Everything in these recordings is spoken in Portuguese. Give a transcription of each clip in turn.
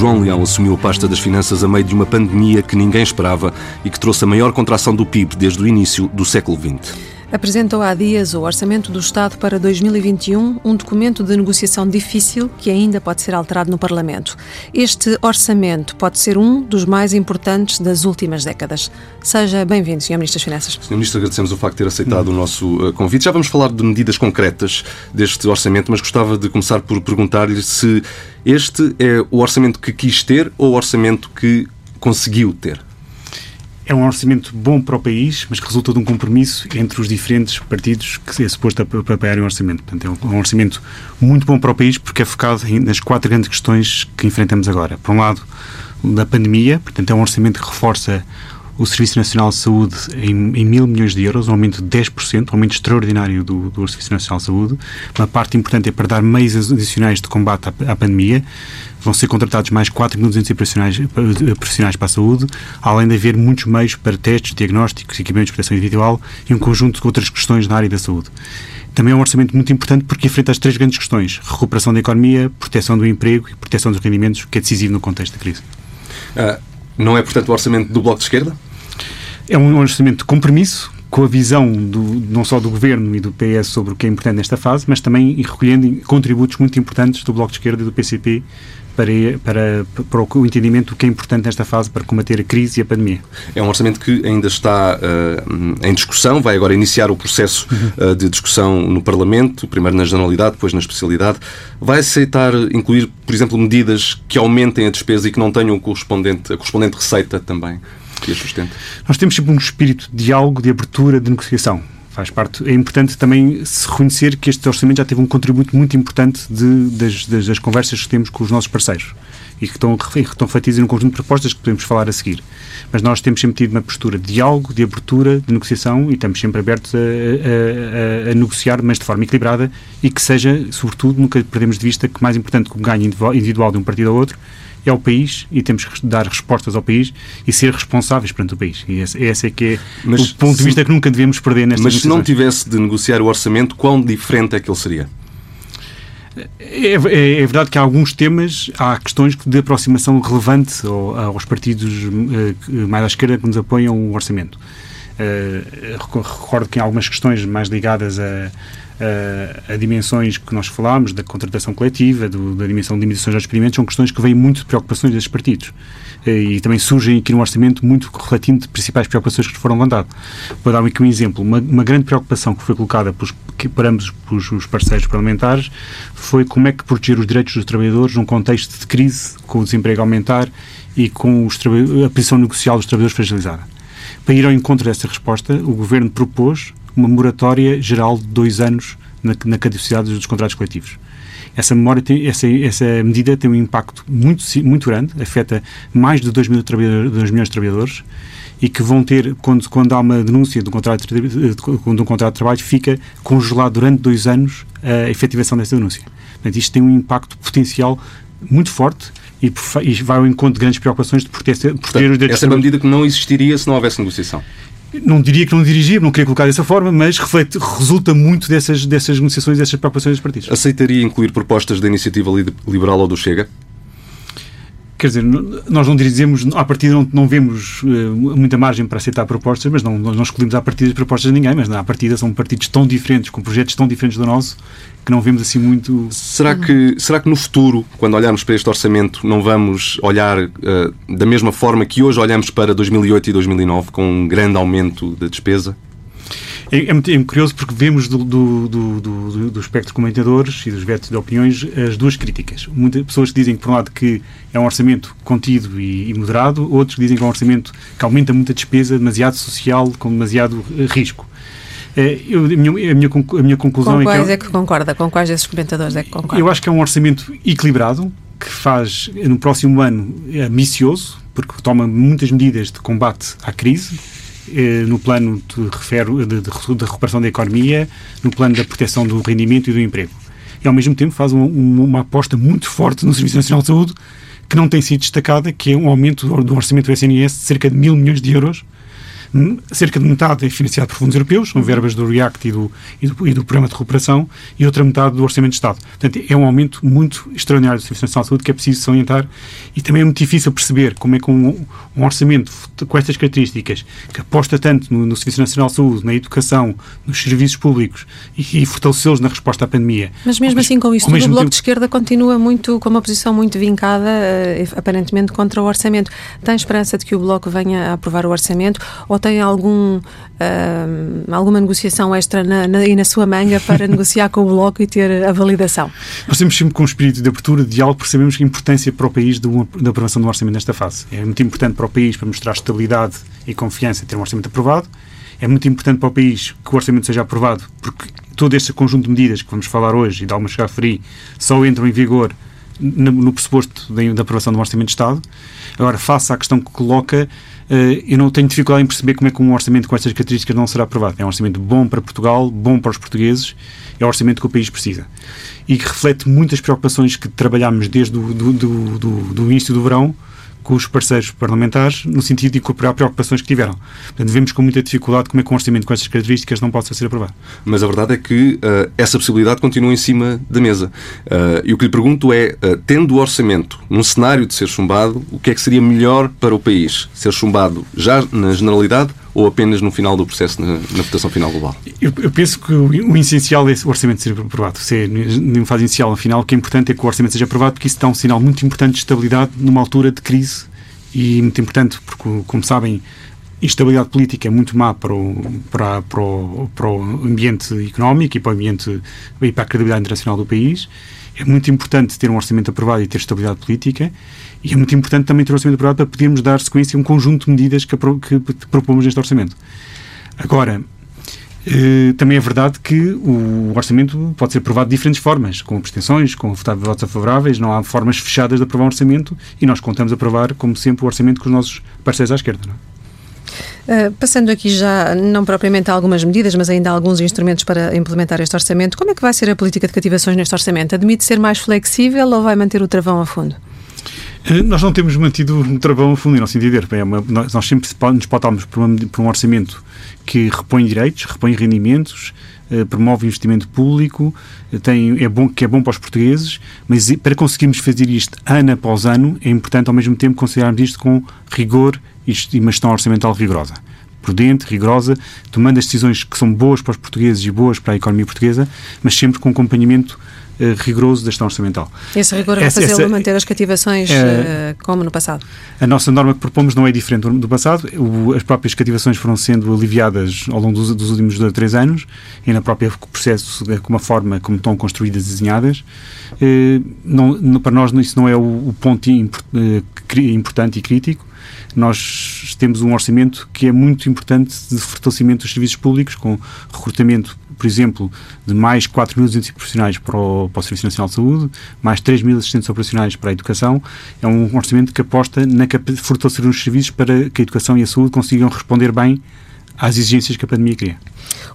João Leão assumiu a pasta das finanças a meio de uma pandemia que ninguém esperava e que trouxe a maior contração do PIB desde o início do século XX apresentou há dias o Orçamento do Estado para 2021, um documento de negociação difícil que ainda pode ser alterado no Parlamento. Este orçamento pode ser um dos mais importantes das últimas décadas. Seja bem-vindo, Sr. Ministro das Finanças. Sr. Ministro, agradecemos o facto de ter aceitado o nosso eh, convite. Já vamos falar de medidas concretas deste orçamento, mas gostava de começar por perguntar-lhe se este é o orçamento que quis ter ou o orçamento que conseguiu ter é um orçamento bom para o país, mas que resulta de um compromisso entre os diferentes partidos que é suposto apoiarem o orçamento. Portanto, é um orçamento muito bom para o país porque é focado nas quatro grandes questões que enfrentamos agora. Por um lado, da pandemia, portanto, é um orçamento que reforça o Serviço Nacional de Saúde em, em mil milhões de euros, um aumento de 10%, um aumento extraordinário do, do Serviço Nacional de Saúde. Uma parte importante é para dar meios adicionais de combate à, à pandemia. Vão ser contratados mais 4.200 profissionais, profissionais para a saúde, além de haver muitos meios para testes, diagnósticos, equipamentos de proteção individual e um conjunto de outras questões na área da saúde. Também é um orçamento muito importante porque enfrenta as três grandes questões: recuperação da economia, proteção do emprego e proteção dos rendimentos, que é decisivo no contexto da crise. Uh, não é, portanto, o orçamento do Bloco de Esquerda? É um orçamento de compromisso com a visão do, não só do Governo e do PS sobre o que é importante nesta fase, mas também recolhendo contributos muito importantes do Bloco de Esquerda e do PCP para, para, para o entendimento do que é importante nesta fase para combater a crise e a pandemia. É um orçamento que ainda está uh, em discussão, vai agora iniciar o processo uh, de discussão no Parlamento, primeiro na generalidade, depois na especialidade. Vai aceitar incluir, por exemplo, medidas que aumentem a despesa e que não tenham correspondente, a correspondente receita também? Que a sustenta? Nós temos sempre um espírito de diálogo, de abertura, de negociação. Faz parte. É importante também se reconhecer que este orçamento já teve um contributo muito importante de, das, das, das conversas que temos com os nossos parceiros e que estão, que estão feitas em um conjunto de propostas que podemos falar a seguir. Mas nós temos sempre tido uma postura de diálogo, de abertura, de negociação e estamos sempre abertos a, a, a, a negociar, mas de forma equilibrada e que seja, sobretudo, nunca perdemos de vista que mais importante que o ganho individual de um partido ao outro é o país e temos que dar respostas ao país e ser responsáveis perante o país. E esse, esse é que é mas, o ponto de vista que nunca devemos perder nesta Mas se não tivesse de negociar o orçamento, quão diferente é que ele seria? É, é, é, verdade que há alguns temas, há questões de aproximação relevante aos partidos eh, mais à esquerda que nos apoiam o orçamento. Uh, recordo que em algumas questões mais ligadas a, a, a dimensões que nós falámos, da contratação coletiva, do, da dimensão de limitações aos experimentos, são questões que vêm muito de preocupações desses partidos. E também surgem aqui no orçamento muito relativo de principais preocupações que foram levantadas. Vou dar aqui um exemplo. Uma, uma grande preocupação que foi colocada por ambos os parceiros parlamentares foi como é que proteger os direitos dos trabalhadores num contexto de crise, com o desemprego a aumentar e com os, a posição negocial dos trabalhadores fragilizada. Para ir ao encontro dessa resposta, o Governo propôs uma moratória geral de dois anos na, na caducidade dos contratos coletivos. Essa, memória tem, essa, essa medida tem um impacto muito, muito grande, afeta mais de 2, mil 2 milhões de trabalhadores e que vão ter, quando, quando há uma denúncia de um, contrato de, de, um contrato de trabalho, fica congelado durante dois anos a efetivação dessa denúncia. Portanto, isto tem um impacto potencial muito forte e, e vai ao encontro de grandes preocupações de proteger, proteger os direitos Essa é uma medida que não existiria se não houvesse negociação não diria que não dirigia, não queria colocar dessa forma, mas reflete, resulta muito dessas, dessas negociações, dessas preocupações dos partidos. Aceitaria incluir propostas da iniciativa liberal ou do Chega? Quer dizer, nós não dizemos, à partida não, não vemos uh, muita margem para aceitar propostas, mas não, nós não escolhemos à partida as propostas de ninguém, mas à partida são partidos tão diferentes, com projetos tão diferentes do nosso, que não vemos assim muito. Será que, será que no futuro, quando olharmos para este orçamento, não vamos olhar uh, da mesma forma que hoje olhamos para 2008 e 2009, com um grande aumento da despesa? É, é, muito, é curioso porque vemos do, do, do, do, do espectro de comentadores e dos vetos de opiniões as duas críticas. Muitas pessoas que dizem, por um lado, que é um orçamento contido e, e moderado, outros que dizem que é um orçamento que aumenta muita despesa, demasiado social, com demasiado risco. Eh, eu, a, minha, a, minha, a minha conclusão com é quais é que, é que concorda? Com quais desses comentadores é que concorda? Eu acho que é um orçamento equilibrado, que faz, no próximo ano, ambicioso, porque toma muitas medidas de combate à crise, no plano de, refero, de, de, recuperação da economia, no plano da proteção do rendimento e do emprego. E, ao mesmo tempo, faz um, um, uma aposta muito forte no Serviço Nacional de Saúde, que não tem sido destacada, que é um aumento do orçamento do SNS de cerca de mil milhões de euros, cerca de metade é financiado por fundos europeus, são verbas do REACT e do, e do, e do Programa de Recuperação, e outra metade do Orçamento de Estado. Portanto, é um aumento muito extraordinário do Serviço Nacional de Saúde que é preciso salientar e também é muito difícil perceber como é que um, um orçamento com estas características, que aposta tanto no, no, Serviço Nacional de Saúde, na educação, nos serviços públicos e, e fortalecê-los na resposta à pandemia. Mas mesmo assim, com isso, o Bloco tempo... de Esquerda continua muito com uma posição muito vincada, uh, aparentemente, contra o orçamento. Tem esperança de que o Bloco venha a aprovar o orçamento ou tem algum, uh, alguma negociação extra na, na, e na sua manga para negociar com o Bloco e ter a validação? Nós temos sempre com um espírito de abertura, de diálogo, percebemos que a importância para o país da aprovação do orçamento nesta fase. É muito importante para o país para mostrar estabilidade e confiança ter um orçamento aprovado. É muito importante para o país que o orçamento seja aprovado, porque todo este conjunto de medidas que vamos falar hoje e de algumas já referi só entram em vigor no, pressuposto da, aprovação do Orçamento de Estado. Agora, face à questão que coloca, uh, eu não tenho dificuldade em perceber como é que um orçamento com estas características não será aprovado. É um orçamento bom para Portugal, bom para os portugueses, é o orçamento que o país precisa. E que reflete muitas preocupações que trabalhámos desde o do, do, do, do início do verão, com os parceiros parlamentares no sentido de incorporar preocupações que tiveram. Portanto, vemos com muita dificuldade como é que um orçamento com estas características não possa ser aprovado. Mas a verdade é que uh, essa possibilidade continua em cima da mesa. Uh, e o que lhe pergunto é, uh, tendo o orçamento num cenário de ser chumbado, o que é que seria melhor para o país? Ser chumbado já na generalidade ou apenas no final do processo, na, na votação final global? Eu, eu penso que o, o, essencial é o orçamento ser aprovado. Se é numa fase inicial, no final, o que é importante é que o orçamento seja aprovado, porque isso dá um sinal muito importante de estabilidade numa altura de crise e muito importante, porque, como sabem, instabilidade política é muito má para o, para, para, o, para o ambiente económico e para o ambiente e para a credibilidade internacional do país. É muito importante ter um orçamento aprovado e ter estabilidade política e é muito importante também ter um orçamento aprovado para podermos dar sequência a um conjunto de medidas que, que propomos neste orçamento. Agora, eh, também é verdade que o orçamento pode ser aprovado de diferentes formas, com abstenções, com votos favoráveis, não há formas fechadas de aprovar um orçamento e nós contamos aprovar, como sempre, o orçamento com os nossos parceiros à esquerda. Não é? Uh, passando aqui já, não propriamente a algumas medidas, mas ainda alguns instrumentos para implementar este orçamento, como é que vai ser a política de cativações neste orçamento? Admite ser mais flexível ou vai manter o travão a fundo? Eh, nós não temos mantido um travão a fundo, em nosso entender. É uma, nós sempre nos pautamos por, por um orçamento que repõe direitos, repõe rendimentos, eh, promove investimento público, tem, é bom, que é bom para os portugueses, mas para conseguirmos fazer isto ano após ano, é importante ao mesmo tempo considerarmos isto com rigor e uma gestão orçamental rigorosa. Prudente, rigorosa, tomando as decisões que são boas para os portugueses e boas para a economia portuguesa, mas sempre com acompanhamento uh, rigoroso da gestão orçamental. Esse rigor vai fazê-lo manter as cativações uh, como no passado? A nossa norma que propomos não é diferente do, do passado. O, as próprias cativações foram sendo aliviadas ao longo dos, dos últimos dois, três anos e na própria processo, com uma forma como estão construídas e desenhadas. Uh, não, para nós isso não é o, o ponto importante e crítico nós temos um orçamento que é muito importante de fortalecimento dos serviços públicos, com recrutamento, por exemplo, de mais 4.200 profissionais para o, para o Serviço Nacional de Saúde, mais 3.000 assistentes operacionais para a educação. É um orçamento que aposta na fortalecer os serviços para que a educação e a saúde consigam responder bem às exigências que a pandemia cria.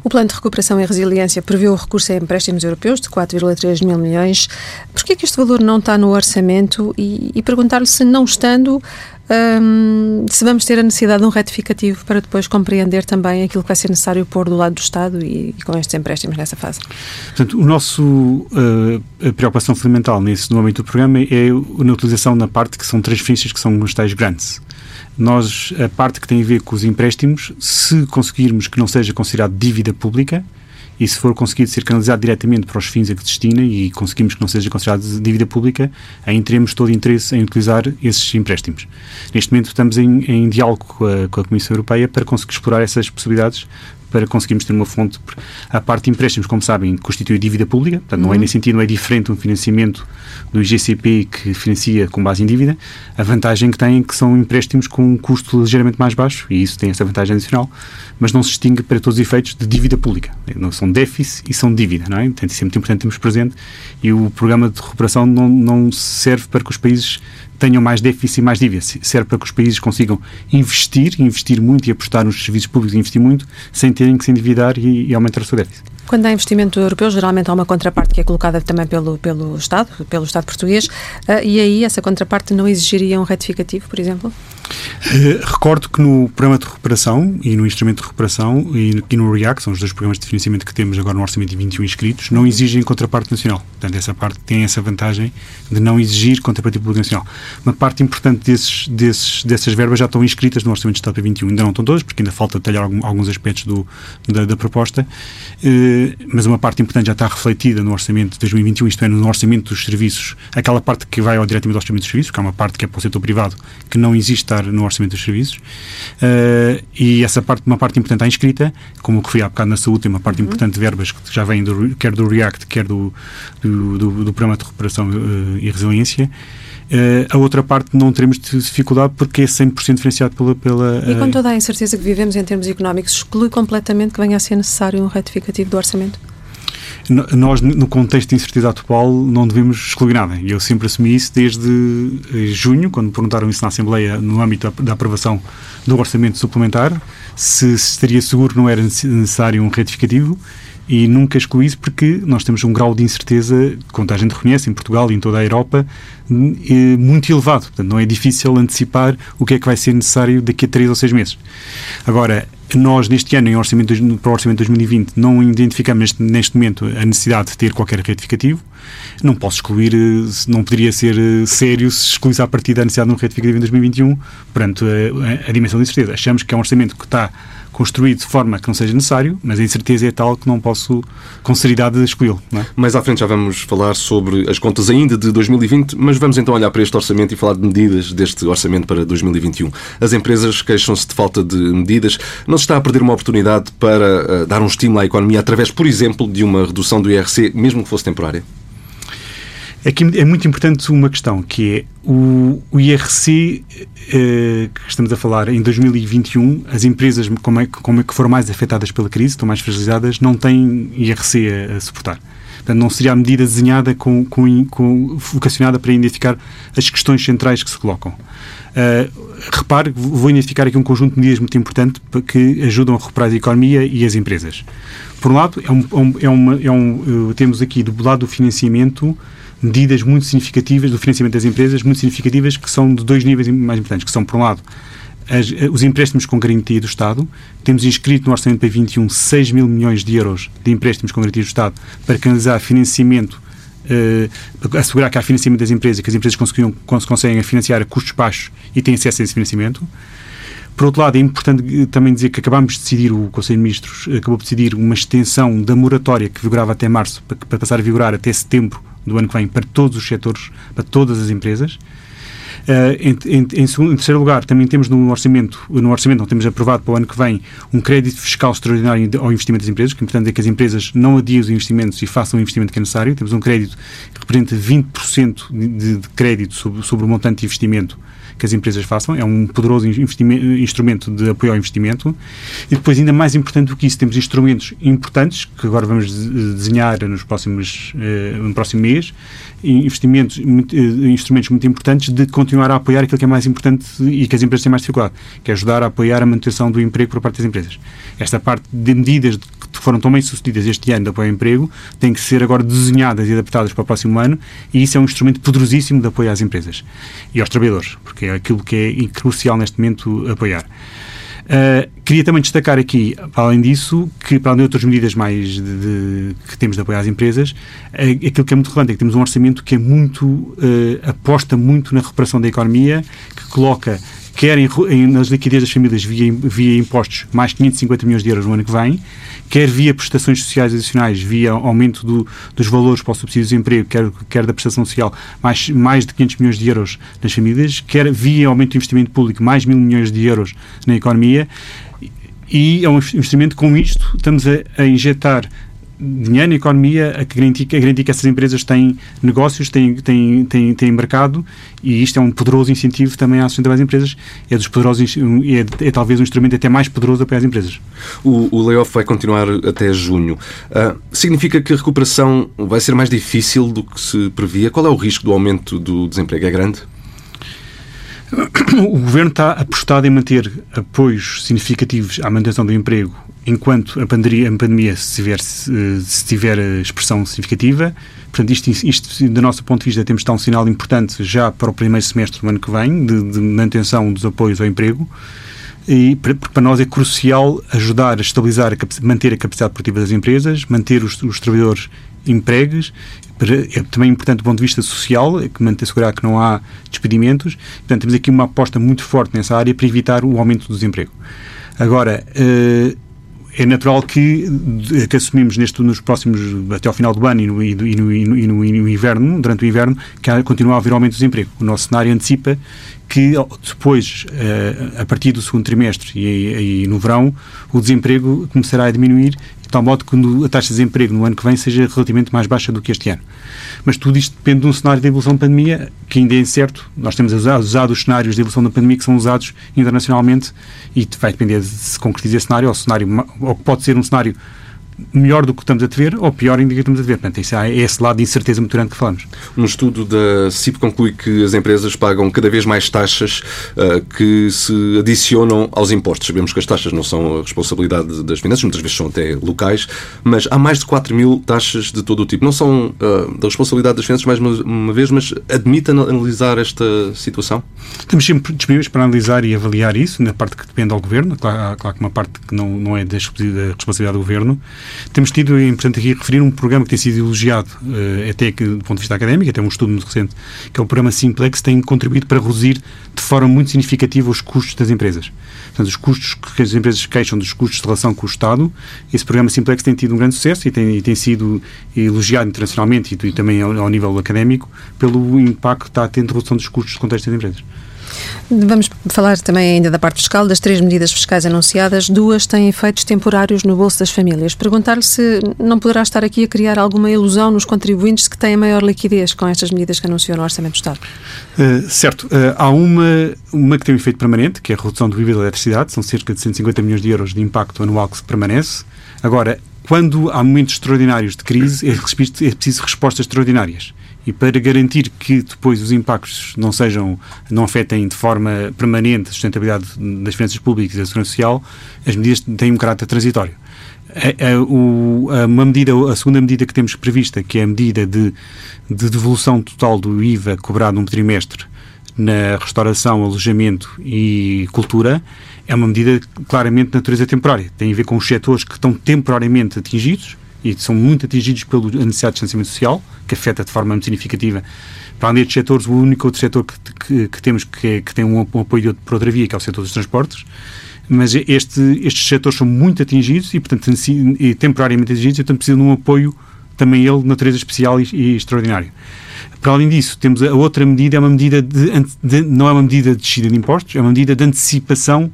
O Plano de Recuperação e Resiliência prevê o recurso a empréstimos europeus de 4,3 mil milhões. Por é que este valor não está no orçamento? E, e perguntar-lhe se não estando, um, se vamos ter a necessidade de um retificativo para depois compreender também aquilo que vai ser necessário pôr do lado do Estado e, e com estes empréstimos nessa fase. Portanto, o nosso uh, a preocupação fundamental nesse no âmbito do programa é na utilização na parte que são transferências que são os tais grants. Nós, a parte que tem a ver com os empréstimos, se conseguirmos que não seja considerado dívida pública, e se for conseguido ser canalizado diretamente para os fins a que destina e conseguimos que não seja considerado dívida pública, aí teremos todo interesse em utilizar esses empréstimos. Neste momento estamos em, em diálogo com a, com a Comissão Europeia para conseguir explorar essas possibilidades para conseguirmos ter uma fonte. A parte de empréstimos, como sabem, constitui dívida pública, portanto, uhum. não é uhum. nesse sentido, não é diferente um financiamento do IGCP que financia com base em dívida. A vantagem que tem é que são empréstimos com um custo ligeiramente mais baixo, e isso tem essa vantagem adicional, mas não se distingue para todos os efeitos de dívida pública. Não são déficit e são dívida, não é? Portanto, isso é muito importante termos presente, e o programa de recuperação não, não serve para que os países tenham mais déficit e mais dívida. Serve para que os países consigam investir, investir muito e apostar nos serviços públicos investir muito, sem terem que se endividar e, e aumentar o seu déficit. Quando há investimento europeu, geralmente há uma contraparte que é colocada também pelo, pelo Estado, pelo Estado português, uh, e aí essa contraparte não exigiria um retificativo, por exemplo? Uh, recordo que no programa de recuperação e no instrumento de recuperação e, no REACT, são os dois programas de financiamento que temos agora no orçamento de 21 inscritos, não exigem contraparte nacional. Portanto, essa parte tem essa vantagem de não exigir contrapartida pública nacional. Uma parte importante desses, desses, dessas verbas já estão inscritas no orçamento de Estado para 21. Ainda não estão todas, porque ainda falta detalhar alguns aspectos do, da, da proposta, uh, mas uma parte importante já está refletida no orçamento de 2021, isto é, no orçamento dos serviços, aquela parte que vai ao, diretamente ao orçamento dos serviços, que é uma parte que é para o setor privado, que não existe estar no orçamento dos serviços, uh, e essa parte, uma parte importante está inscrita, como que fui há bocado na saúde, tem uma parte uhum. importante de verbas que já vêm do, quer do REACT, quer do, do, do, do Programa de Recuperação uh, e Resiliência. Uh, a outra parte não teremos dificuldade porque é 100% financiado pela, pela. E com toda a incerteza que vivemos em termos económicos, exclui completamente que venha a ser necessário um retificativo do orçamento? Nós, no contexto de incerteza atual, não devemos excluir nada. E eu sempre assumi isso desde eh, junho, quando perguntaram isso na Assembleia, no âmbito da aprovação do orçamento suplementar, se estaria seguro que não era necessário um retificativo e nunca excluí isso porque nós temos um grau de incerteza, como a gente reconhece, em Portugal e em toda a Europa, eh, muito elevado. Portanto, não é difícil antecipar o que é que vai ser necessário daqui a três ou seis meses. Agora, nós, neste ano, em orçamento, para o Orçamento de 2020, não identificamos neste, neste momento a necessidade de ter qualquer retificativo. Não posso excluir, eh, não poderia ser eh, sério se excluísse a partir da necessidade de um retificativo em 2021, perante a, a, dimensão da incerteza. Achamos que é um orçamento que está construído de forma que não seja necessário, mas a incerteza é tal que não posso, com seriedade, excluí-lo. É? Mais à frente já vamos falar sobre as contas ainda de 2020, mas vamos então olhar para este orçamento e falar de medidas deste orçamento para 2021. As empresas queixam-se de falta de medidas. Não se está a perder uma oportunidade para uh, dar um estímulo à economia através, por exemplo, de uma redução do IRC, mesmo que fosse temporária? Aqui é muito importante uma questão, que é o, o IRC eh, que estamos a falar em 2021, as empresas como é, como é que foram mais afetadas pela crise, estão mais fragilizadas, não têm IRC a, a suportar. Portanto, não seria a medida desenhada com, com, com, vocacionada para identificar as questões centrais que se colocam. Uh, repare, vou identificar aqui um conjunto de medidas muito importante que ajudam a recuperar a economia e as empresas. Por um lado, é um, é uma, é um, uh, temos aqui do lado do financiamento medidas muito significativas do financiamento das empresas, muito significativas, que são de dois níveis mais importantes, que são, por um lado, as, eh, os empréstimos com garantia do Estado. Temos inscrito no Orçamento para 21 6 mil milhões de euros de empréstimos com garantia do Estado para canalizar financiamento, para assegurar que há financiamento das empresas, que as empresas conseguem financiar a custos baixos e têm acesso a esse financiamento. Por outro lado, é importante também dizer que acabámos de decidir, o Conselho de Ministros acabou de decidir uma extensão da moratória que vigorava até março, para, passar a vigorar até setembro do ano que vem para todos os setores, para todas as empresas. Uh, em, em, em, segundo, em, terceiro lugar, também temos no orçamento, no orçamento não temos aprovado para o ano que vem um crédito fiscal extraordinário ao investimento das empresas, que importante é que as empresas não adiem os investimentos e façam o investimento que é necessário. Temos um crédito que representa 20% de, de crédito sobre, sobre o montante de investimento que as empresas façam. É um poderoso instrumento de apoio ao investimento. E depois, ainda mais importante do que isso, temos instrumentos importantes, que agora vamos desenhar nos próximos, eh, no próximo mês, investimentos, eh, instrumentos muito importantes de continuar a apoiar aquilo que é mais importante e que as empresas têm mais dificuldade, que é ajudar a apoiar a manutenção do emprego por parte das empresas. Esta parte de medidas que foram tão bem sucedidas este ano de apoio ao emprego têm que ser agora desenhadas e adaptadas para o próximo ano e isso é um instrumento poderosíssimo de apoio às empresas e aos trabalhadores, porque é aquilo que é crucial neste momento apoiar. Uh, queria também destacar aqui, além disso, que para além de outras medidas mais de, de, que temos de apoio às empresas, uh, aquilo que é muito relevante é que temos um orçamento que é muito, uh, aposta muito na recuperação da economia, que coloca quer em, em, nas liquidez das famílias via, via impostos mais 550 milhões de euros no ano que vem, quer via prestações sociais adicionais, via aumento do, dos valores para o subsídio de desemprego, quer, quer da prestação social, mais, mais de 500 milhões de euros nas famílias, quer via aumento do investimento público, mais mil milhões de euros na economia. E é um investimento com isto, estamos a, a injetar dinheiro na economia a garantir, a garantir que essas empresas têm negócios, têm, têm, têm, têm mercado e isto é um poderoso incentivo também à sustentabilidade das empresas. É dos poderosos, é, é talvez um instrumento até mais poderoso para as empresas. O, o layoff vai continuar até junho. Uh, significa que a recuperação vai ser mais difícil do que se previa? Qual é o risco do aumento do desemprego? É grande? O Governo está apostado em manter apoios significativos à manutenção do emprego enquanto a pandemia, a pandemia se, tiver, se tiver expressão significativa. Portanto, isto, isto, do nosso ponto de vista, temos de estar um sinal importante já para o primeiro semestre do ano que vem, de, de manutenção dos apoios ao emprego. E porque para nós é crucial ajudar a estabilizar, a manter a capacidade produtiva das empresas, manter os, os trabalhadores empregos é também importante do ponto de vista social, é que manter assegurar que não há despedimentos. Portanto, temos aqui uma aposta muito forte nessa área para evitar o aumento do desemprego. Agora, eh, é natural que, que assumimos neste, nos próximos, até ao final do ano e no, e no, e no, e no, no inverno, durante o inverno, que continua a haver aumento do desemprego. O nosso cenário antecipa que depois, eh, a partir do segundo trimestre e no verão, o desemprego começará a diminuir de tal modo que a taxa de desemprego no ano que vem seja relativamente mais baixa do que este ano. Mas tudo isto depende de um cenário de evolução da pandemia que ainda é incerto. Nós temos usado os cenários de evolução da pandemia que são usados internacionalmente e vai depender de se concretiza esse cenário ou, cenário, ou pode ser um cenário melhor do que estamos a ver ou pior ainda que estamos a ver. Portanto, isso é esse lado de incerteza muito grande que falamos. Um estudo da CIP conclui que as empresas pagam cada vez mais taxas uh, que se adicionam aos impostos. Sabemos que as taxas não são a responsabilidade das finanças, muitas vezes são até locais, mas há mais de 4 mil taxas de todo o tipo. Não são uh, da responsabilidade das finanças, mais uma, uma vez, mas admite analisar esta situação? Estamos sempre disponíveis para analisar e avaliar isso, na parte que depende ao Governo. Claro, claro que uma parte que não, não é da responsabilidade do Governo. Temos tido, é importante aqui referir, um programa que tem sido elogiado, uh, até que, do ponto de vista académico, até um estudo muito recente, que é o programa Simplex, tem contribuído para reduzir de forma muito significativa os custos das empresas. Portanto, os custos que as empresas queixam dos custos de relação com o Estado, esse programa Simplex tem tido um grande sucesso e tem, e tem sido elogiado internacionalmente e, e também ao, ao, nível académico pelo impacto que está a ter redução dos custos de contexto das empresas. Vamos falar também ainda da parte fiscal, das três medidas fiscais anunciadas, duas têm efeitos temporários no bolso das famílias. Perguntar-lhe se não poderá estar aqui a criar alguma ilusão nos contribuintes que têm maior liquidez com estas medidas que anunciou no Orçamento do Estado. Uh, certo. Uh, há uma, uma que tem um efeito permanente, que é a redução do IVA da eletricidade, são cerca de 150 milhões de euros de impacto anual que se permanece. Agora, quando há momentos extraordinários de crise, é, é preciso respostas extraordinárias e para garantir que depois os impactos não sejam, não afetem de forma permanente a sustentabilidade das finanças públicas e da segurança social, as medidas têm um caráter transitório. A, a, o, a, uma medida, a segunda medida que temos prevista, que é a medida de, de devolução total do IVA cobrado num trimestre na restauração, alojamento e cultura, é uma medida claramente de natureza temporária. Tem a ver com os setores que estão temporariamente atingidos, e são muito atingidos pela necessidade de distanciamento social, que afeta de forma muito significativa. Para além destes setores, o único outro setor que, que, que temos que, é, que tem um, um apoio por outra via, que é o setor dos transportes, mas este, estes setores são muito atingidos e, portanto, e temporariamente atingidos, e, portanto, precisam de um apoio também ele de natureza especial e, e extraordinário. Para além disso, temos a outra medida, é uma medida de, de, não é uma medida de descida de impostos, é uma medida de antecipação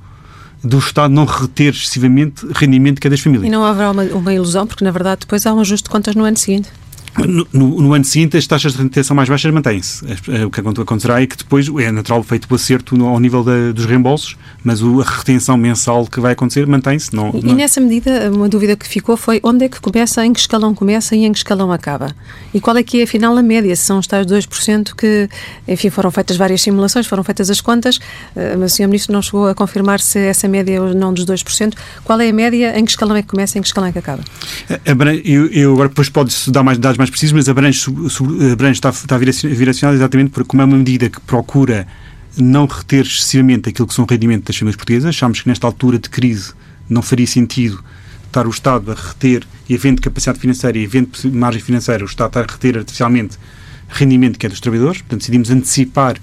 do Estado não reter excessivamente rendimento de cada família. E não haverá uma, uma ilusão, porque na verdade depois há um ajuste de contas no ano seguinte. No, no, no, ano seguinte, as taxas de retenção mais baixas mantêm-se. O que acontecerá é que depois é natural feito o acerto no, ao nível da, dos reembolsos, mas o, a retenção mensal que vai acontecer mantém-se. Não, e, não... e nessa medida, uma dúvida que ficou foi onde é que começa, em que escalão começa e em que escalão acaba? E qual é que é, afinal, a média? Se são os tais 2% que, enfim, foram feitas várias simulações, foram feitas as contas, eh, mas o Sr. Ministro não chegou a confirmar se essa média é ou não dos 2%. Qual é a média? Em que escalão é que começa e em que escalão é que acaba? Eu, eu agora depois pode-se dar mais dados mais precisos, mas abrange, abrange está, está direcionado exatamente porque, como é uma medida que procura não reter excessivamente aquilo que são o rendimento das famílias portuguesas, achamos que nesta altura de crise não faria sentido estar o Estado a reter, e havendo capacidade financeira e havendo margem financeira, o Estado a reter artificialmente rendimento que é dos trabalhadores, portanto decidimos antecipar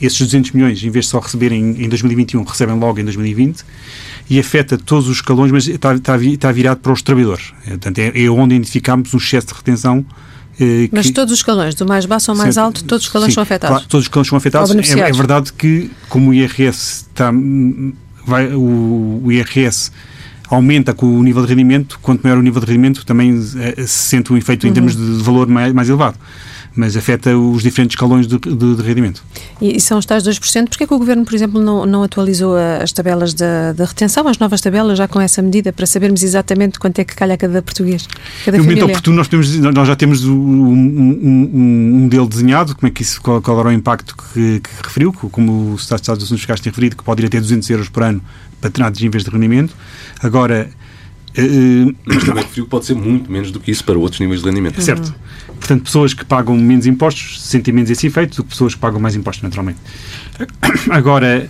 esses 200 milhões, em vez de só receberem em 2021, recebem logo em 2020 e afeta todos os escalões, mas está, está, está virado para os trabalhadores. Portanto, é, é onde identificamos um excesso de retenção eh, Mas todos os escalões, do mais baixo ao mais alto, todos os escalões sim, são afetados? Claro, todos os escalões são afetados. É, é, verdade que, como o IRS está. Vai, o, o, IRS aumenta com o nível de rendimento, quanto maior o nível de rendimento, também eh, se sente um efeito uhum. em termos de valor mais, mais elevado mas afeta os diferentes escalões de, de, de rendimento. E, e, são os tais 2%. Porquê é que o Governo, por exemplo, não, não atualizou as tabelas da, da, retenção, as novas tabelas, já com essa medida, para sabermos exatamente quanto é que calha cada português, cada no momento oportuno, nós, temos, nós já temos um, um, um, modelo desenhado, como é que isso, qual, qual era o impacto que, que referiu, como o Estado dos Assuntos Fiscais tem referido, que pode ir até 200 euros por ano para determinados níveis de rendimento. Agora, mas também referiu que pode ser muito menos do que isso para outros níveis de rendimento. Certo. Portanto, pessoas que pagam menos impostos sentem menos esse efeito do que pessoas que pagam mais impostos, naturalmente. Agora,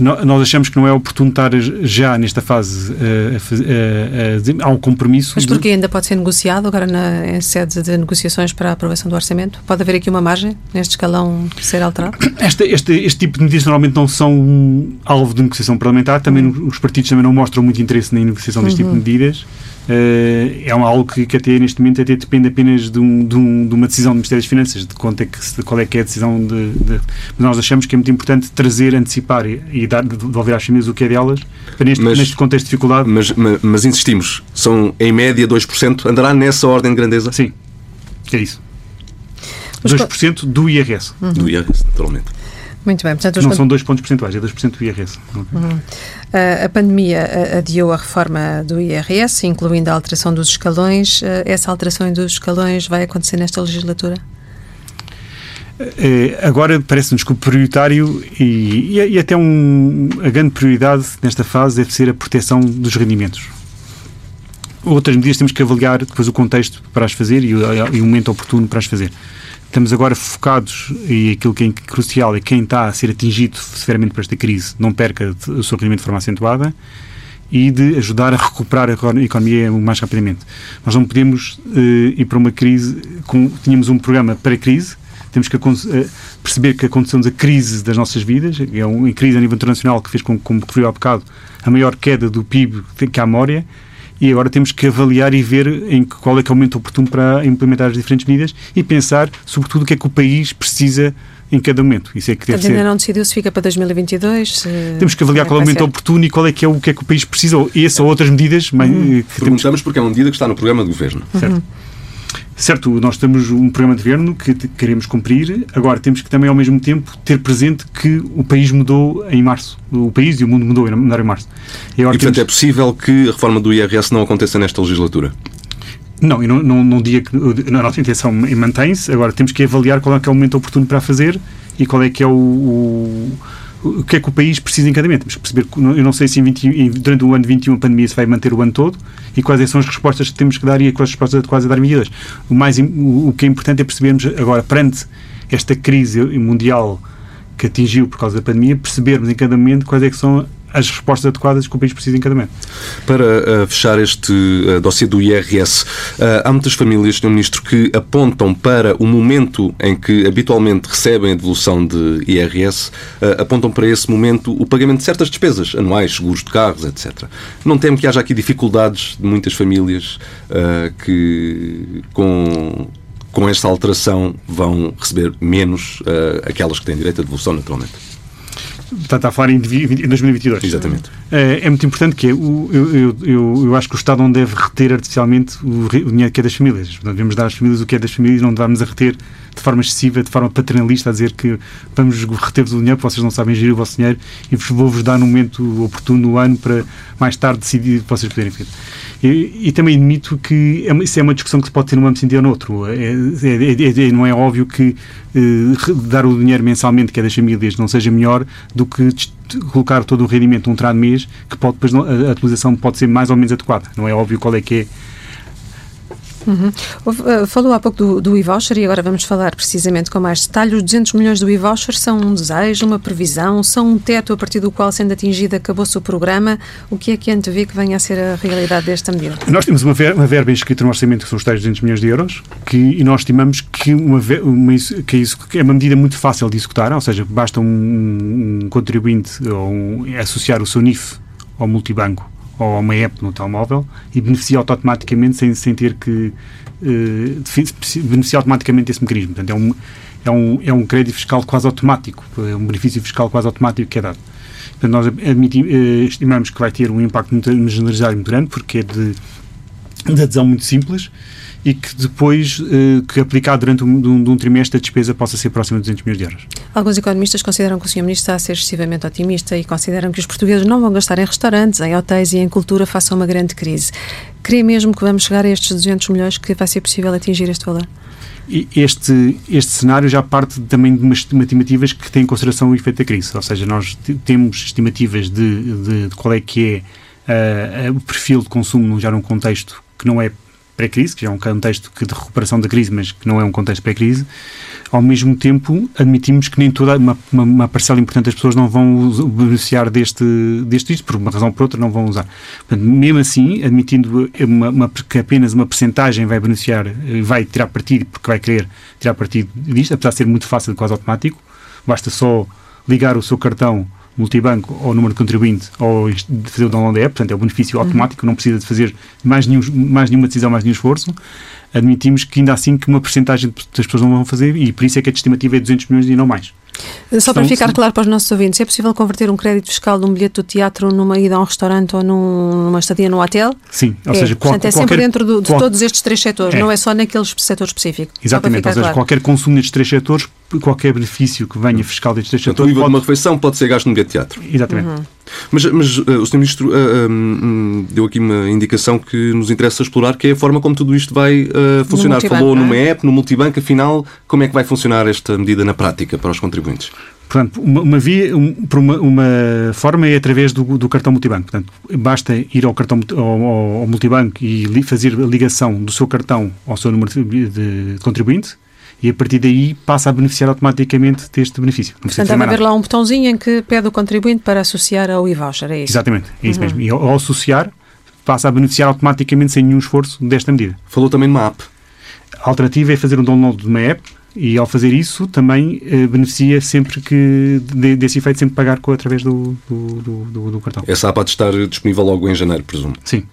nós achamos que não é oportuno estar já nesta fase a, a, a, a um compromisso. Mas porque de... ainda pode ser negociado agora na, em sede de negociações para a aprovação do orçamento? Pode haver aqui uma margem neste escalão ser alterado? Este, este, este tipo de medidas normalmente não são alvo de negociação parlamentar, também uhum. os partidos também não mostram muito interesse na negociação deste uhum. tipo de medidas. Uh, é algo que, que, até neste momento até depende apenas de, um, de, um, de, uma decisão do Ministério das Finanças, de, quanto é que, de qual é que é a decisão de, de, nós achamos que é muito importante trazer, antecipar e, e dar, devolver às famílias o que é delas, neste, mas, neste contexto de dificuldade. Mas, mas, mas, insistimos, são em média 2%, andará nessa ordem de grandeza? Sim, é isso. 2% do IRS. Uhum. Do IRS, naturalmente. Muito bem. Portanto, não são dois pontos percentuais, é 2% do IRS. Uhum. a pandemia adiou a reforma do IRS, incluindo a alteração dos escalões. essa alteração dos escalões vai acontecer nesta legislatura? agora parece-nos que o prioritário e, e, até um, a grande prioridade nesta fase deve ser a proteção dos rendimentos. Outras medidas temos que avaliar depois o contexto para as fazer e o, e o momento oportuno para as fazer. Estamos agora focados e aquilo que é crucial é quem está a ser atingido severamente por esta crise não perca o seu rendimento de forma acentuada e de ajudar a recuperar a economia o mais rapidamente. Nós não podemos uh, ir para uma crise com tínhamos um programa para a crise, temos que uh, perceber que aconteceu-nos a crise das nossas vidas, é uma crise a nível internacional que fez com, como referiu há bocado, a maior queda do PIB que há memória e agora temos que avaliar e ver em qual é que é o momento oportuno para implementar as diferentes medidas e pensar, sobretudo, o que é que o país precisa em cada momento. Isso é que deve ainda ser... não decidiu se fica para 2022? Se... Temos que avaliar qual é o momento ser? oportuno e qual é que é o que é que o país precisa, ou esse ou outras medidas. Uhum. Que Perguntamos temos... porque é uma medida que está no programa do Governo. Certo. Uhum. Certo, nós temos um programa de governo que queremos cumprir, agora temos que também ao mesmo tempo ter presente que o país mudou em março. O país e o mundo mudou em março. E, agora e portanto temos... é possível que a reforma do IRS não aconteça nesta legislatura? Não, eu não, não, não diria que a nossa intenção mantém-se, agora temos que avaliar qual é que é o momento oportuno para a fazer e qual é que é o, o o que é que o país precisa em cada momento. Temos perceber, eu não sei se 20, durante o ano de 21 a pandemia se vai manter o ano todo e quais é são as respostas que temos que dar e quais as respostas adequadas a dar medidas. O, mais, o que é importante é percebermos agora, perante esta crise mundial que atingiu por causa da pandemia, percebermos em cada momento quais é que são as respostas adequadas que o país precisa em cada momento. Para uh, fechar este uh, dossiê do IRS, uh, há muitas famílias, Sr. Ministro, que apontam para o momento em que habitualmente recebem a devolução de IRS, uh, apontam para esse momento o pagamento de certas despesas anuais, seguros de carros, etc. Não temo que haja aqui dificuldades de muitas famílias que, com com esta alteração vão receber menos uh, aquelas que têm direito à devolução, naturalmente. Está a falar em 2022. Exatamente. É, é muito importante que é, eu, eu, eu, eu, acho que o Estado não deve reter artificialmente o, o dinheiro que é das famílias. Devemos dar às famílias o que é das famílias e não devemos a reter de forma excessiva, de forma paternalista, a dizer que vamos reter-vos o dinheiro porque vocês não sabem gerir o vosso dinheiro e vou-vos dar no momento oportuno no ano para mais tarde decidir que vocês poderem fazer. E, e, também admito que é, isso é uma discussão que se pode ter num âmbito sentido ou noutro. É, é, é, não é óbvio que eh, dar o dinheiro mensalmente que é das famílias não seja melhor do que colocar todo o rendimento um trado mês que pode depois a, a utilização pode ser mais ou menos adequada. Não é óbvio qual é que é Uhum. Uh, falou há pouco do, do e-voucher e agora vamos falar precisamente com mais detalhe. Os 200 milhões do e-voucher são um desejo, uma previsão, são um teto a partir do qual, sendo atingido, acabou-se o programa. O que é que antevê que venha a ser a realidade desta medida? Nós temos uma, ver, uma verba inscrita no orçamento que são os tais 200 milhões de euros que, e nós estimamos que, uma, uma, que, isso, que é uma medida muito fácil de executar, ou seja, basta um, um contribuinte ou um, associar o seu NIF ao multibanco ou a uma app no telemóvel e beneficia automaticamente sem, sem ter que uh, beneficiar automaticamente esse mecanismo. Portanto, é um, é, um, é um crédito fiscal quase automático, é um benefício fiscal quase automático que é dado. Portanto, nós admitimos, uh, estimamos que vai ter um impacto muito, generalizado muito grande, porque é de de adesão muito simples e que depois, uh, que aplicado durante um, um, um, trimestre, a despesa possa ser próxima de 200 milhões de euros. Alguns economistas consideram que o Sr. Ministro está a ser excessivamente otimista e consideram que os portugueses não vão gastar em restaurantes, em hotéis e em cultura face a uma grande crise. Crê mesmo que vamos chegar a estes 200 milhões, que vai ser possível atingir este valor? Este, este cenário já parte também de umas estimativas que têm em consideração o efeito da crise, ou seja, nós temos estimativas de, de, de qual é que é uh, o perfil de consumo já num contexto que não é pré-crise, que já é um contexto de recuperação da crise, mas que não é um contexto pré-crise, ao mesmo tempo admitimos que nem toda uma, uma, uma, parcela importante das pessoas não vão beneficiar deste, deste isto, por uma razão ou por outra não vão usar. Portanto, mesmo assim, admitindo uma, uma, que apenas uma percentagem vai beneficiar, vai tirar partido, porque vai querer tirar partido disto, apesar de ser muito fácil, quase automático, basta só ligar o seu cartão multibanco ou número de contribuinte ou de fazer o download da app, portanto é o benefício uhum. automático, não precisa de fazer mais, nenhum, mais nenhuma decisão, mais nenhum esforço. Admitimos que ainda assim que uma porcentagem das pessoas não vão fazer e por isso é que a estimativa é 200 milhões e não mais. Só para ficar claro para os nossos ouvintes, é possível converter um crédito fiscal de um bilhete do teatro numa ida a um restaurante ou num, numa estadia no hotel? Sim, ou é, seja, portanto, qual, é sempre dentro do, de qual, todos estes três setores, é. não é só naquele setor específico. Exatamente, ou seja, claro. qualquer consumo nestes três setores, qualquer benefício que venha fiscal destes três setores. O IVA pode... de uma refeição pode ser gasto num bilhete de teatro. Exatamente. Uhum. Mas, mas uh, o Sr. Ministro uh, um, deu aqui uma indicação que nos interessa explorar, que é a forma como tudo isto vai uh, funcionar. Falou numa é? app, no multibanco, afinal, como é que vai funcionar esta medida na prática para os contribuintes? Portanto, uma, uma via, um, uma, uma, forma é através do, do, cartão multibanco. Portanto, basta ir ao cartão ao, ao, multibanco e li, fazer a ligação do seu cartão ao seu número de, de contribuinte e a partir daí passa a beneficiar automaticamente deste benefício. Não Portanto, deve haver lá um botãozinho em que pede o contribuinte para associar ao e-voucher, é isso? Exatamente, é isso uhum. mesmo. E ao, ao associar, passa a beneficiar automaticamente sem nenhum esforço desta medida. Falou também de uma app. A alternativa é fazer um download de uma app e ao fazer isso também eh, beneficia sempre que de, desse efeito sempre pagar com, através do, do, do, do cartão. Essa app pode estar disponível logo em janeiro, presumo. Sim.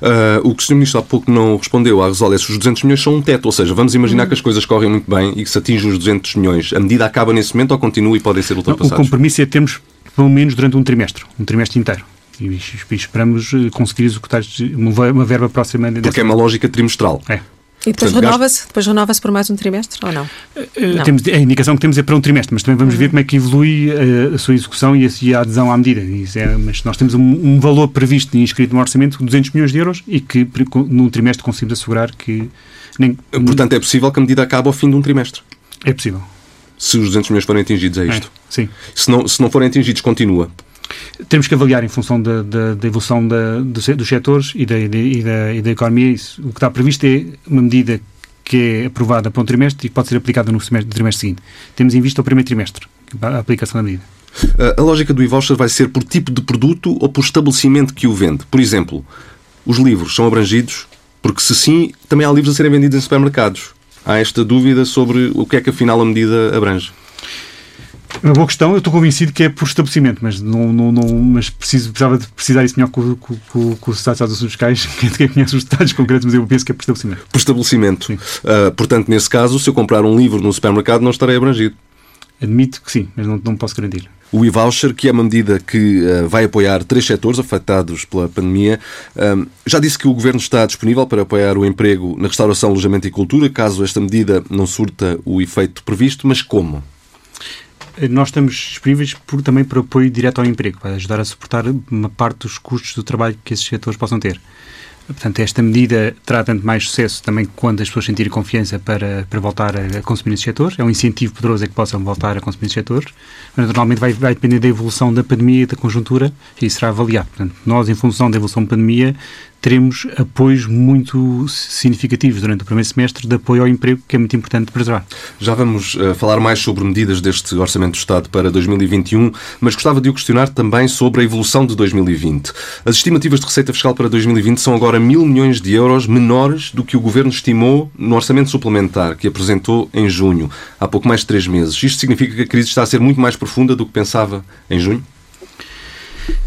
Uh, o que o Sr. Ministro há pouco não respondeu à Resol é se os 200 milhões são um teto, ou seja, vamos imaginar hum. que as coisas correm muito bem e que se atinge os 200 milhões. A medida acaba nesse momento ou continua e podem ser ultrapassados? Não, o compromisso é termos pelo menos durante um trimestre, um trimestre inteiro. E esperamos eh, conseguir executar uma verba próxima. Porque é uma lógica trimestral. É. E depois renova-se depois renova por mais um trimestre ou não? Uh, não? Temos, a indicação que temos é para um trimestre, mas também vamos uhum. ver como é que evolui a, eh, a sua execução e a, e a, adesão à medida. É, mas nós temos um, um, valor previsto e inscrito no orçamento de 200 milhões de euros e que num trimestre conseguimos assegurar que... Nem, Portanto, é possível que a medida acabe ao fim de um trimestre? É possível. Se os 200 milhões forem atingidos, é isto? É, sim. Se não, se não forem atingidos, continua? Temos que avaliar em função da, da, da evolução da, dos, setores e da, e e da economia. Isso, o que está previsto é uma medida que é aprovada para um trimestre e pode ser aplicada no semestre, trimestre seguinte. Temos em vista o primeiro trimestre, a aplicação da medida. A lógica do e-voucher vai ser por tipo de produto ou por estabelecimento que o vende? Por exemplo, os livros são abrangidos? Porque se sim, também há livros a serem vendidos em supermercados. Há esta dúvida sobre o que é que afinal a medida abrange. Uma boa questão, eu estou convencido que é por estabelecimento, mas, não, não, não mas preciso, precisava de precisar isso melhor com, com, com, com o Estado dos Assuntos Fiscais, quem conhece os detalhes concretos, mas eu penso que é por estabelecimento. Por estabelecimento. Uh, portanto, nesse caso, se eu comprar um livro no supermercado, não estarei abrangido. Admito que sim, mas não, não posso garantir. O e-voucher, que é uma medida que uh, vai apoiar três setores afetados pela pandemia, uh, já disse que o Governo está disponível para apoiar o emprego na restauração, alojamento e cultura, caso esta medida não surta o efeito previsto, mas como? Nós estamos disponíveis por, também para apoio direto ao emprego, para ajudar a suportar uma parte dos custos do trabalho que esses setores possam ter. Portanto, esta medida terá tanto mais sucesso também quando as pessoas sentirem confiança para, para voltar a, consumir nesses setores. É um incentivo poderoso a que possam voltar a consumir nesses setores. Mas, naturalmente, vai, vai depender da evolução da pandemia e da conjuntura e será avaliado. Portanto, nós, em função da evolução da pandemia, teremos apoios muito significativos durante o primeiro semestre de apoio ao emprego, que é muito importante preservar. Já vamos uh, falar mais sobre medidas deste Orçamento do Estado para 2021, mas gostava de o questionar também sobre a evolução de 2020. As estimativas de receita fiscal para 2020 são agora mil milhões de euros menores do que o Governo estimou no Orçamento Suplementar, que apresentou em junho, há pouco mais de três meses. Isto significa que a crise está a ser muito mais profunda do que pensava em junho?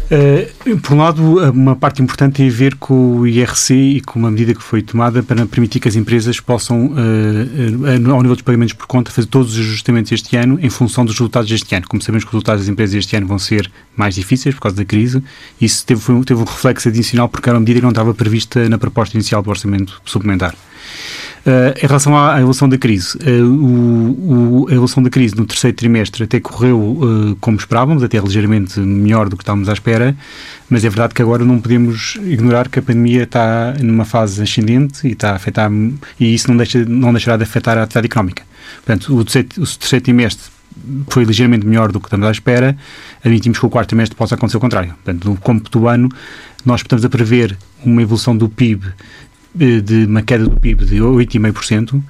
Uh, por um lado, uma parte importante tem a ver com o IRC e com uma medida que foi tomada para permitir que as empresas possam, uh, uh, ao nível dos pagamentos por conta, fazer todos os ajustamentos este ano em função dos resultados deste ano. Como sabemos que os resultados das empresas este ano vão ser mais difíceis por causa da crise, isso teve, teve um reflexo adicional porque era uma medida que não estava prevista na proposta inicial do orçamento suplementar. Uh, em relação à evolução da crise, uh, o, o, a evolução da crise no terceiro trimestre até correu uh, como esperávamos, até ligeiramente melhor do que estávamos à espera, mas é verdade que agora não podemos ignorar que a pandemia está numa fase ascendente e está a afetar, e isso não, deixa, não deixará de afetar a atividade económica. Portanto, o terceiro, o terceiro trimestre foi ligeiramente melhor do que estamos à espera, admitimos que o quarto trimestre possa acontecer o contrário. Portanto, no cômputo do ano, nós estamos a prever uma evolução do PIB de uma queda do PIB de 8,5%,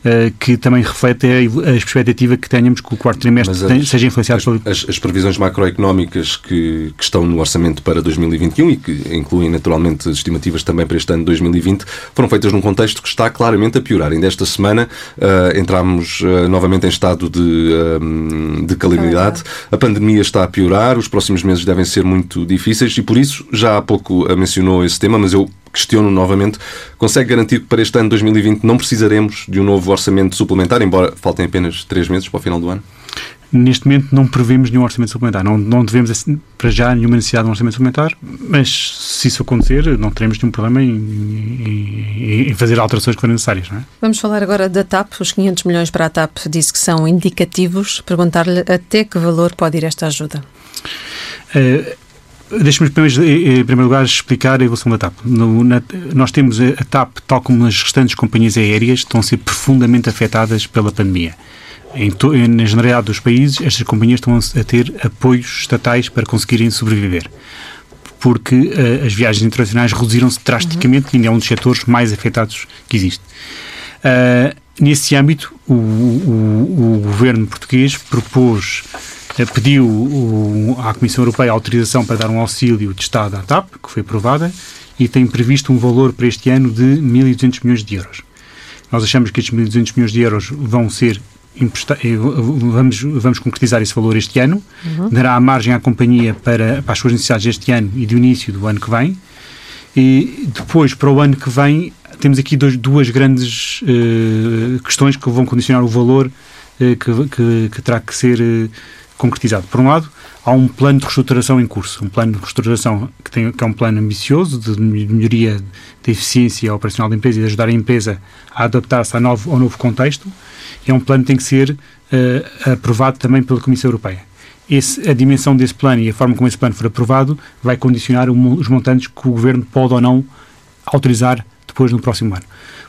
Uh, que também reflete a, expectativa que tenhamos que o quarto trimestre as, seja influenciado as, pelo... As, as, previsões macroeconómicas que, que, estão no orçamento para 2021 e que incluem naturalmente as estimativas também para este ano de 2020 foram feitas num contexto que está claramente a piorar. Ainda esta semana uh, entramos uh, novamente em estado de, de calamidade. A pandemia está a piorar, os próximos meses devem ser muito difíceis e por isso já há pouco mencionou esse tema, mas eu questiono novamente, consegue garantir que para este ano 2020 não precisaremos de um novo orçamento suplementar, embora faltem apenas três meses para o final do ano? Neste momento não prevemos nenhum orçamento suplementar. Não, não devemos, assim, para já, nenhuma necessidade de um orçamento suplementar, mas se isso acontecer, não teremos nenhum problema em, em, em fazer alterações que forem necessárias. Não é? Vamos falar agora da TAP. Os 500 milhões para a TAP disse que são indicativos. Perguntar-lhe até que valor pode ir esta ajuda. Uh, Deixe-me, em primeiro lugar, explicar a evolução da TAP. No, na, nós temos a TAP, tal como as restantes companhias aéreas, estão a ser profundamente afetadas pela pandemia. Em to, na generalidade dos países, estas companhias estão a ter apoios estatais para conseguirem sobreviver. Porque uh, as viagens internacionais reduziram-se drasticamente uhum. e é um dos setores mais afetados que existe. Uh, nesse âmbito, o, o, o governo português propôs eh, pediu o, à Comissão Europeia autorização para dar um auxílio de Estado à TAP, que foi aprovada, e tem previsto um valor para este ano de 1.200 milhões de euros. Nós achamos que estes 1.200 milhões de euros vão ser eh, vamos, vamos concretizar esse valor este ano, uhum. dará a margem à companhia para, para as suas necessidades deste ano e do início do ano que vem. E depois, para o ano que vem, temos aqui dois, duas grandes uh, questões que vão condicionar o valor uh, que, que, que, terá que ser uh, concretizado. Por um lado, há um plano de reestruturação em curso, um plano de reestruturação que, tem, que é um plano ambicioso de melhoria da eficiência operacional da empresa e de ajudar a empresa a adaptar-se ao novo, ao novo contexto, e é um plano que tem que ser uh, aprovado também pela Comissão Europeia. Esse, a dimensão desse plano e a forma como esse plano for aprovado vai condicionar os montantes que o Governo pode ou não autorizar depois no próximo ano.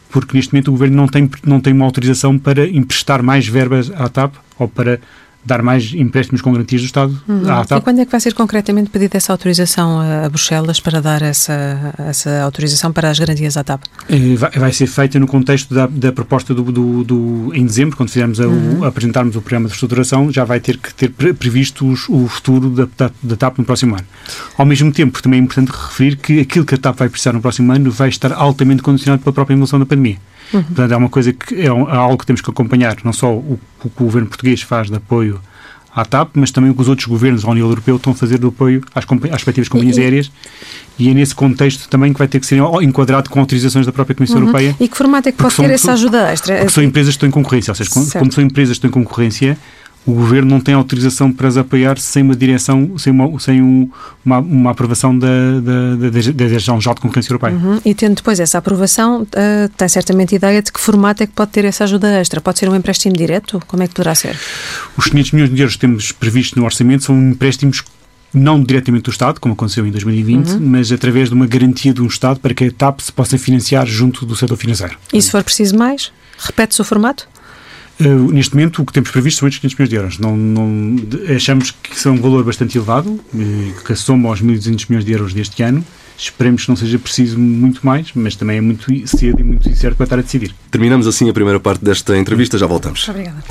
Porque neste momento o Governo não tem, não tem uma autorização para emprestar mais verbas à TAP ou para dar mais empréstimos com garantias do Estado uhum. à TAP. E quando é que vai ser concretamente pedida essa autorização a Bruxelas para dar essa, essa autorização para as garantias à TAP? Eh, vai, vai ser feita no contexto da, da proposta do, do, do, em dezembro, quando fizermos a, uhum. o, apresentarmos o programa de reestruturação, já vai ter que ter previsto os, o futuro da, da, da, TAP no próximo ano. Ao mesmo tempo, também é importante referir que aquilo que a TAP vai precisar no próximo ano vai estar altamente condicionado pela própria evolução da pandemia. Uhum. Portanto, é uma coisa que é, é, algo que temos que acompanhar, não só o, o que o governo português faz de apoio à TAP, mas também o que os outros governos ao nível europeu estão a fazer de apoio às, às respectivas companhias aéreas e é nesse contexto também que vai ter que ser enquadrado com autorizações da própria Comissão uhum. Europeia. E que formato é que pode ter essa ajuda extra? Porque são empresas que estão em concorrência, ou seja, quando, quando são empresas que estão em concorrência, o governo não tem autorização para as apoiar sem uma direção, sem uma, sem um, uma, uma aprovação da, da, da, da Direção-Geral de Concorrência Europeia. Uhum. E tendo depois essa aprovação, uh, tem certamente ideia de que formato é que pode ter essa ajuda extra? Pode ser um empréstimo direto? Como é que poderá ser? Os 500 milhões de euros que temos previstos no orçamento são empréstimos não diretamente do Estado, como aconteceu em 2020, uhum. mas através de uma garantia de um Estado para que a TAP se possa financiar junto do setor financeiro. E se for preciso mais? Repete-se o formato? Uh, neste momento, o que temos previsto são estes 500 milhões de euros. Não, não, achamos que são um valor bastante elevado, uh, que soma aos 1.200 milhões de euros deste ano. Esperemos que não seja preciso muito mais, mas também é muito cedo e muito incerto para estar a decidir. Terminamos assim a primeira parte desta entrevista, já voltamos. Obrigada.